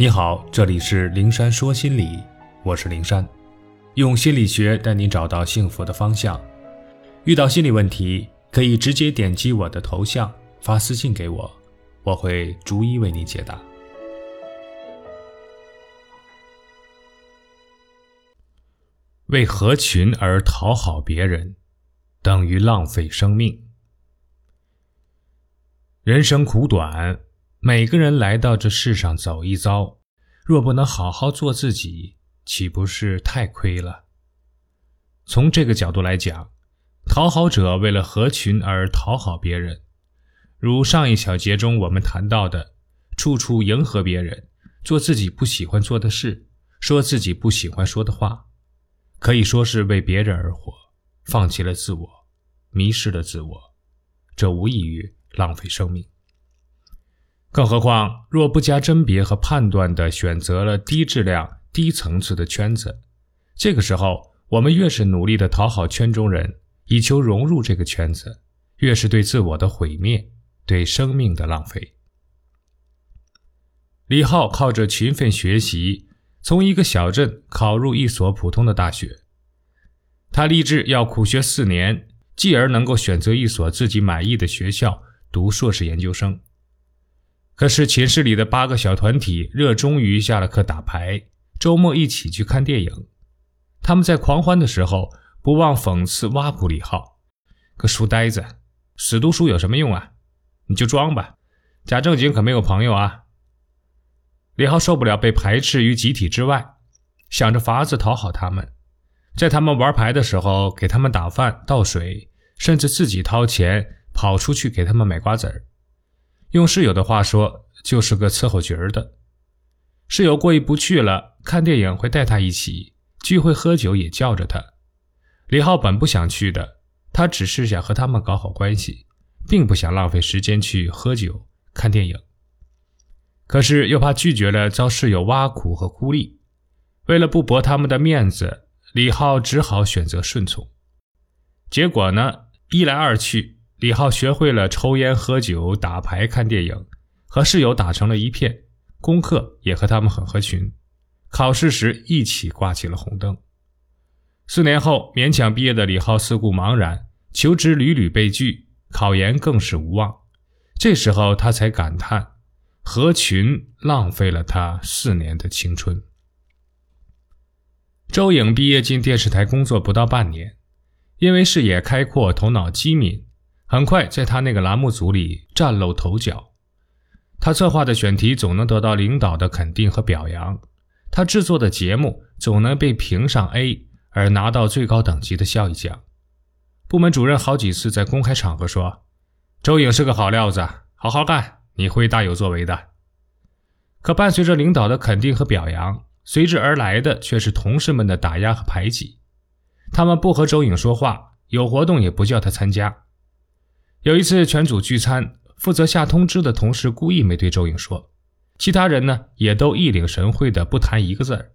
你好，这里是灵山说心理，我是灵山，用心理学带你找到幸福的方向。遇到心理问题，可以直接点击我的头像发私信给我，我会逐一为你解答。为合群而讨好别人，等于浪费生命。人生苦短。每个人来到这世上走一遭，若不能好好做自己，岂不是太亏了？从这个角度来讲，讨好者为了合群而讨好别人，如上一小节中我们谈到的，处处迎合别人，做自己不喜欢做的事，说自己不喜欢说的话，可以说是为别人而活，放弃了自我，迷失了自我，这无异于浪费生命。更何况，若不加甄别和判断地选择了低质量、低层次的圈子，这个时候，我们越是努力地讨好圈中人，以求融入这个圈子，越是对自我的毁灭，对生命的浪费。李浩靠着勤奋学习，从一个小镇考入一所普通的大学。他立志要苦学四年，继而能够选择一所自己满意的学校读硕士研究生。可是寝室里的八个小团体热衷于下了课打牌，周末一起去看电影。他们在狂欢的时候，不忘讽刺挖苦李浩：“个书呆子，死读书有什么用啊？你就装吧，假正经可没有朋友啊。”李浩受不了被排斥于集体之外，想着法子讨好他们，在他们玩牌的时候给他们打饭倒水，甚至自己掏钱跑出去给他们买瓜子儿。用室友的话说，就是个伺候角儿的。室友过意不去了，看电影会带他一起，聚会喝酒也叫着他。李浩本不想去的，他只是想和他们搞好关系，并不想浪费时间去喝酒看电影。可是又怕拒绝了遭室友挖苦和孤立，为了不驳他们的面子，李浩只好选择顺从。结果呢，一来二去。李浩学会了抽烟、喝酒、打牌、看电影，和室友打成了一片，功课也和他们很合群，考试时一起挂起了红灯。四年后，勉强毕业的李浩四顾茫然，求职屡屡被拒，考研更是无望。这时候，他才感叹：合群浪费了他四年的青春。周颖毕业进电视台工作不到半年，因为视野开阔，头脑机敏。很快，在他那个栏目组里崭露头角。他策划的选题总能得到领导的肯定和表扬，他制作的节目总能被评上 A，而拿到最高等级的效益奖。部门主任好几次在公开场合说：“周颖是个好料子，好好干，你会大有作为的。”可伴随着领导的肯定和表扬，随之而来的却是同事们的打压和排挤。他们不和周颖说话，有活动也不叫他参加。有一次全组聚餐，负责下通知的同事故意没对周颖说，其他人呢也都一领神会的不谈一个字儿。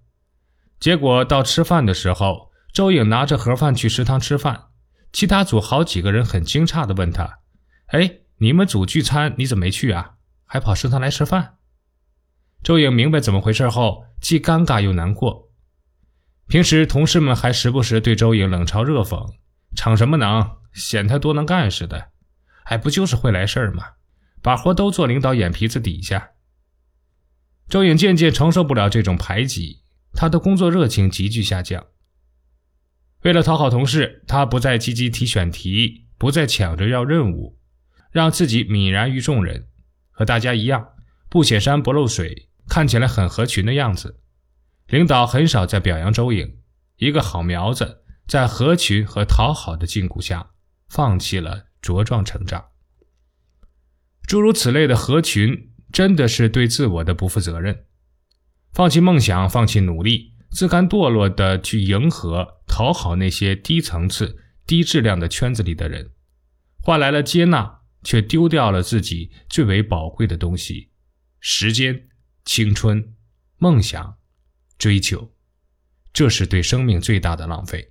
结果到吃饭的时候，周颖拿着盒饭去食堂吃饭，其他组好几个人很惊诧的问他：“哎，你们组聚餐你怎么没去啊？还跑食堂来吃饭？”周颖明白怎么回事后，既尴尬又难过。平时同事们还时不时对周颖冷嘲热讽：“逞什么能，显他多能干似的。”还不就是会来事儿吗？把活都做领导眼皮子底下。周颖渐渐承受不了这种排挤，他的工作热情急剧下降。为了讨好同事，他不再积极提选题，不再抢着要任务，让自己泯然于众人，和大家一样不显山不漏水，看起来很合群的样子。领导很少再表扬周颖，一个好苗子，在合群和讨好的禁锢下，放弃了。茁壮成长，诸如此类的合群，真的是对自我的不负责任。放弃梦想，放弃努力，自甘堕落的去迎合、讨好那些低层次、低质量的圈子里的人，换来了接纳，却丢掉了自己最为宝贵的东西——时间、青春、梦想、追求。这是对生命最大的浪费。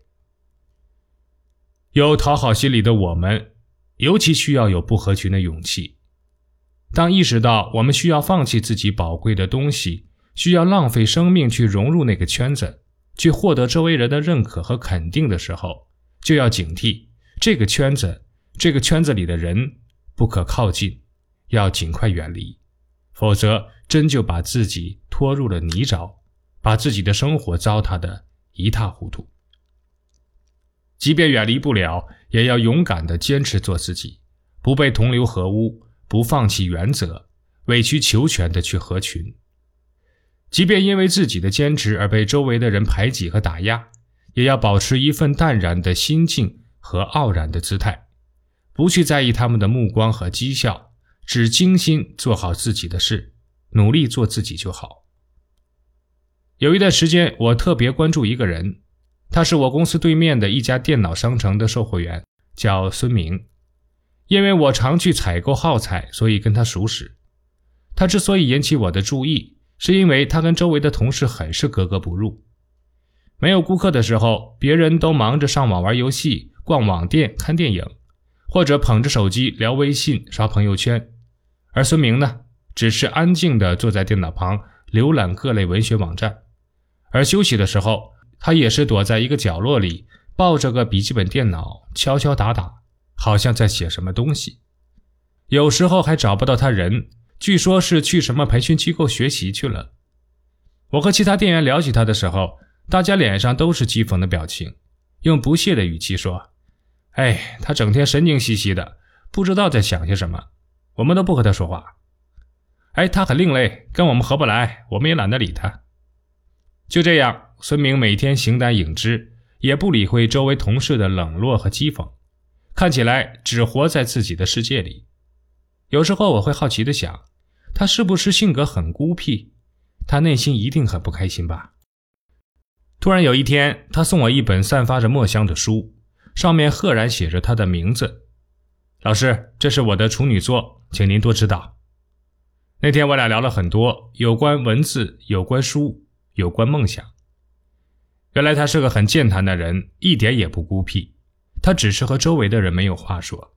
有讨好心理的我们。尤其需要有不合群的勇气。当意识到我们需要放弃自己宝贵的东西，需要浪费生命去融入那个圈子，去获得周围人的认可和肯定的时候，就要警惕这个圈子，这个圈子里的人不可靠近，要尽快远离，否则真就把自己拖入了泥沼，把自己的生活糟蹋的一塌糊涂。即便远离不了，也要勇敢地坚持做自己，不被同流合污，不放弃原则，委曲求全地去合群。即便因为自己的坚持而被周围的人排挤和打压，也要保持一份淡然的心境和傲然的姿态，不去在意他们的目光和讥笑，只精心做好自己的事，努力做自己就好。有一段时间，我特别关注一个人，他是我公司对面的一家电脑商城的售货员，叫孙明。因为我常去采购耗材，所以跟他熟识。他之所以引起我的注意，是因为他跟周围的同事很是格格不入。没有顾客的时候，别人都忙着上网玩游戏、逛网店、看电影，或者捧着手机聊微信、刷朋友圈，而孙明呢，只是安静地坐在电脑旁浏览各类文学网站。而休息的时候，他也是躲在一个角落里，抱着个笔记本电脑，敲敲打打，好像在写什么东西。有时候还找不到他人。据说是去什么培训机构学习去了。我和其他店员聊起他的时候，大家脸上都是讥讽的表情，用不屑的语气说：“哎，他整天神经兮兮的，不知道在想些什么。我们都不和他说话。哎，他很另类，跟我们合不来，我们也懒得理他。”就这样，孙明每天形单影只，也不理会周围同事的冷落和讥讽，看起来只活在自己的世界里。有时候我会好奇的想。他是不是性格很孤僻？他内心一定很不开心吧。突然有一天，他送我一本散发着墨香的书，上面赫然写着他的名字。老师，这是我的处女作，请您多指导。那天我俩聊了很多有关文字、有关书、有关梦想。原来他是个很健谈的人，一点也不孤僻。他只是和周围的人没有话说，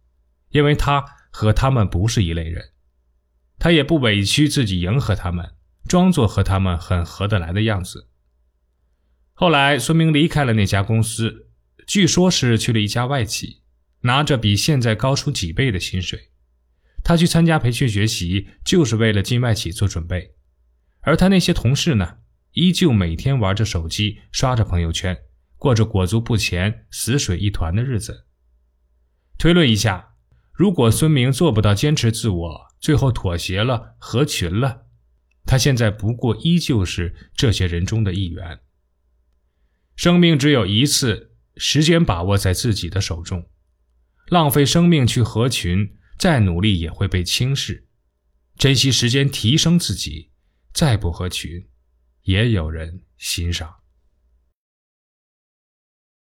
因为他和他们不是一类人。他也不委屈自己迎合他们，装作和他们很合得来的样子。后来，孙明离开了那家公司，据说是去了一家外企，拿着比现在高出几倍的薪水。他去参加培训学习，就是为了进外企做准备。而他那些同事呢，依旧每天玩着手机，刷着朋友圈，过着裹足不前、死水一团的日子。推论一下，如果孙明做不到坚持自我，最后妥协了，合群了。他现在不过依旧是这些人中的一员。生命只有一次，时间把握在自己的手中。浪费生命去合群，再努力也会被轻视。珍惜时间，提升自己，再不合群，也有人欣赏。